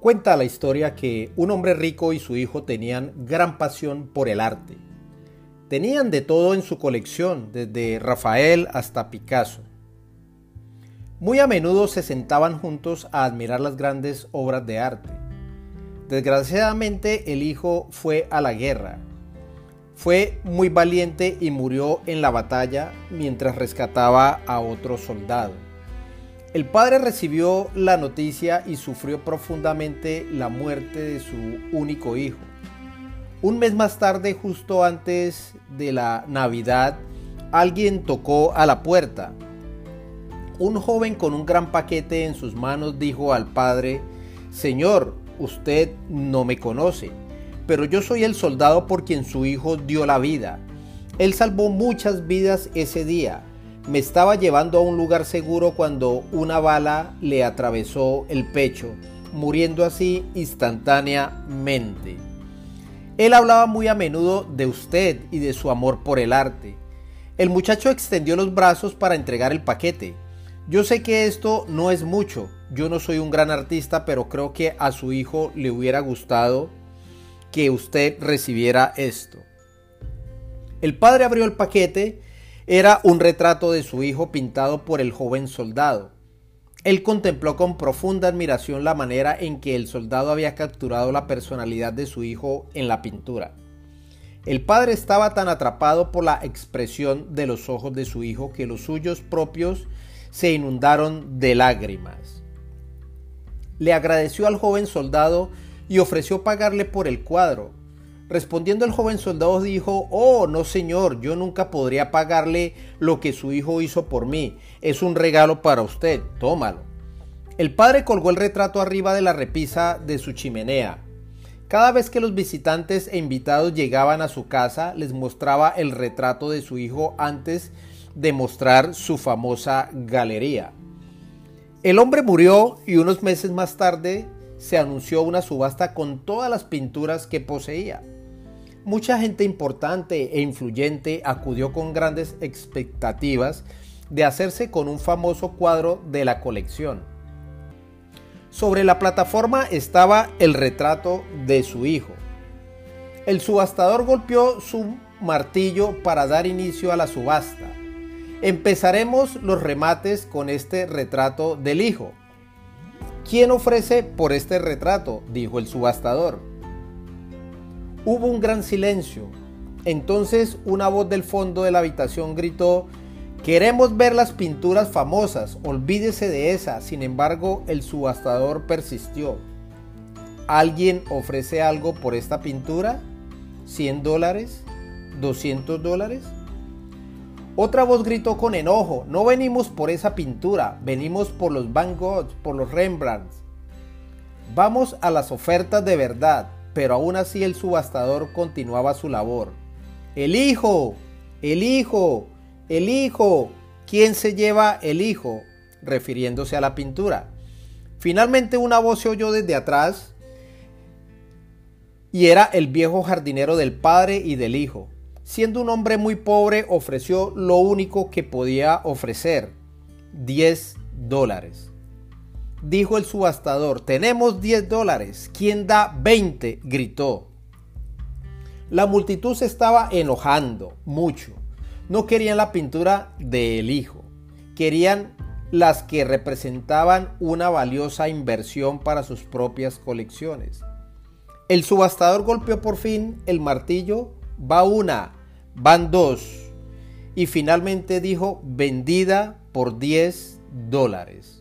Cuenta la historia que un hombre rico y su hijo tenían gran pasión por el arte. Tenían de todo en su colección, desde Rafael hasta Picasso. Muy a menudo se sentaban juntos a admirar las grandes obras de arte. Desgraciadamente el hijo fue a la guerra. Fue muy valiente y murió en la batalla mientras rescataba a otro soldado. El padre recibió la noticia y sufrió profundamente la muerte de su único hijo. Un mes más tarde, justo antes de la Navidad, alguien tocó a la puerta. Un joven con un gran paquete en sus manos dijo al padre, Señor, usted no me conoce, pero yo soy el soldado por quien su hijo dio la vida. Él salvó muchas vidas ese día me estaba llevando a un lugar seguro cuando una bala le atravesó el pecho, muriendo así instantáneamente. Él hablaba muy a menudo de usted y de su amor por el arte. El muchacho extendió los brazos para entregar el paquete. Yo sé que esto no es mucho, yo no soy un gran artista, pero creo que a su hijo le hubiera gustado que usted recibiera esto. El padre abrió el paquete era un retrato de su hijo pintado por el joven soldado. Él contempló con profunda admiración la manera en que el soldado había capturado la personalidad de su hijo en la pintura. El padre estaba tan atrapado por la expresión de los ojos de su hijo que los suyos propios se inundaron de lágrimas. Le agradeció al joven soldado y ofreció pagarle por el cuadro, Respondiendo el joven soldado dijo, Oh, no señor, yo nunca podría pagarle lo que su hijo hizo por mí. Es un regalo para usted, tómalo. El padre colgó el retrato arriba de la repisa de su chimenea. Cada vez que los visitantes e invitados llegaban a su casa, les mostraba el retrato de su hijo antes de mostrar su famosa galería. El hombre murió y unos meses más tarde se anunció una subasta con todas las pinturas que poseía. Mucha gente importante e influyente acudió con grandes expectativas de hacerse con un famoso cuadro de la colección. Sobre la plataforma estaba el retrato de su hijo. El subastador golpeó su martillo para dar inicio a la subasta. Empezaremos los remates con este retrato del hijo. ¿Quién ofrece por este retrato? dijo el subastador. Hubo un gran silencio. Entonces una voz del fondo de la habitación gritó, Queremos ver las pinturas famosas, olvídese de esa. Sin embargo, el subastador persistió. ¿Alguien ofrece algo por esta pintura? ¿100 dólares? ¿200 dólares? Otra voz gritó con enojo, no venimos por esa pintura, venimos por los Van Gogh, por los Rembrandts. Vamos a las ofertas de verdad, pero aún así el subastador continuaba su labor. El hijo, el hijo, el hijo. ¿Quién se lleva el hijo? refiriéndose a la pintura. Finalmente una voz se oyó desde atrás y era el viejo jardinero del padre y del hijo. Siendo un hombre muy pobre, ofreció lo único que podía ofrecer, 10 dólares. Dijo el subastador, tenemos 10 dólares. ¿Quién da 20? gritó. La multitud se estaba enojando mucho. No querían la pintura del hijo. Querían las que representaban una valiosa inversión para sus propias colecciones. El subastador golpeó por fin el martillo. Va una, van dos. Y finalmente dijo, vendida por 10 dólares.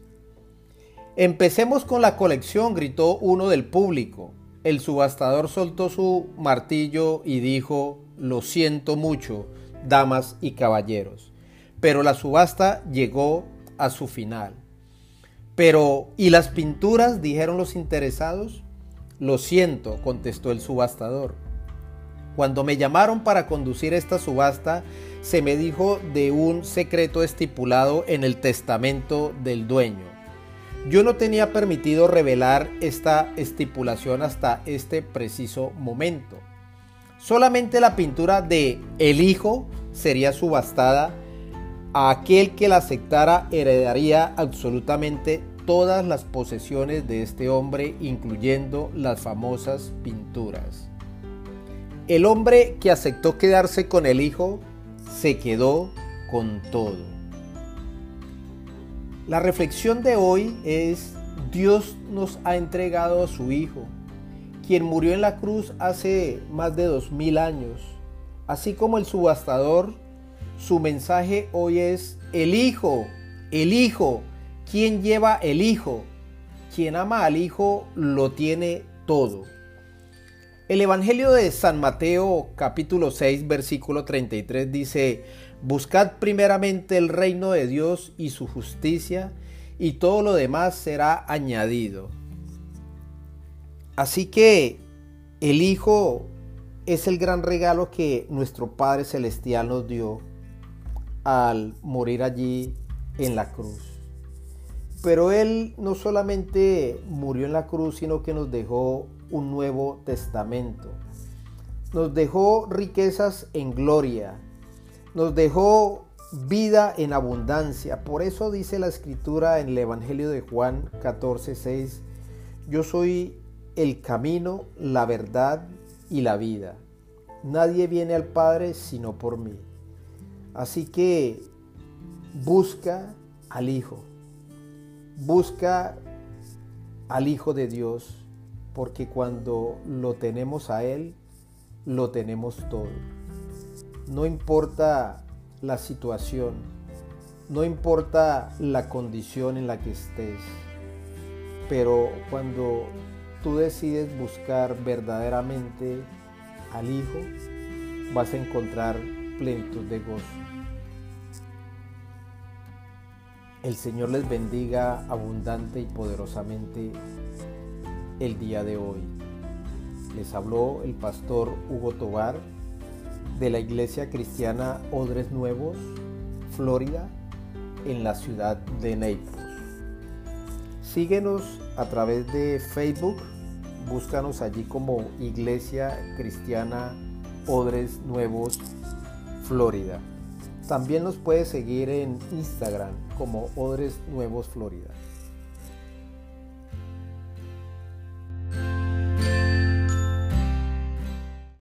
Empecemos con la colección, gritó uno del público. El subastador soltó su martillo y dijo, lo siento mucho, damas y caballeros. Pero la subasta llegó a su final. Pero, ¿y las pinturas? dijeron los interesados. Lo siento, contestó el subastador. Cuando me llamaron para conducir esta subasta, se me dijo de un secreto estipulado en el testamento del dueño. Yo no tenía permitido revelar esta estipulación hasta este preciso momento. Solamente la pintura de El Hijo sería subastada. A aquel que la aceptara heredaría absolutamente todas las posesiones de este hombre, incluyendo las famosas pinturas. El hombre que aceptó quedarse con el hijo se quedó con todo. La reflexión de hoy es, Dios nos ha entregado a su Hijo, quien murió en la cruz hace más de dos mil años. Así como el subastador, su mensaje hoy es, el Hijo, el Hijo, quien lleva el Hijo, quien ama al Hijo lo tiene todo. El Evangelio de San Mateo capítulo 6 versículo 33 dice, Buscad primeramente el reino de Dios y su justicia, y todo lo demás será añadido. Así que el Hijo es el gran regalo que nuestro Padre Celestial nos dio al morir allí en la cruz. Pero Él no solamente murió en la cruz, sino que nos dejó un nuevo testamento. Nos dejó riquezas en gloria. Nos dejó vida en abundancia. Por eso dice la escritura en el Evangelio de Juan 14, 6, yo soy el camino, la verdad y la vida. Nadie viene al Padre sino por mí. Así que busca al Hijo. Busca al Hijo de Dios porque cuando lo tenemos a Él, lo tenemos todo. No importa la situación, no importa la condición en la que estés, pero cuando tú decides buscar verdaderamente al Hijo, vas a encontrar plenitud de gozo. El Señor les bendiga abundante y poderosamente el día de hoy. Les habló el pastor Hugo Tobar de la Iglesia Cristiana Odres Nuevos, Florida, en la ciudad de Naples. Síguenos a través de Facebook, búscanos allí como Iglesia Cristiana Odres Nuevos, Florida. También nos puedes seguir en Instagram como Odres Nuevos Florida.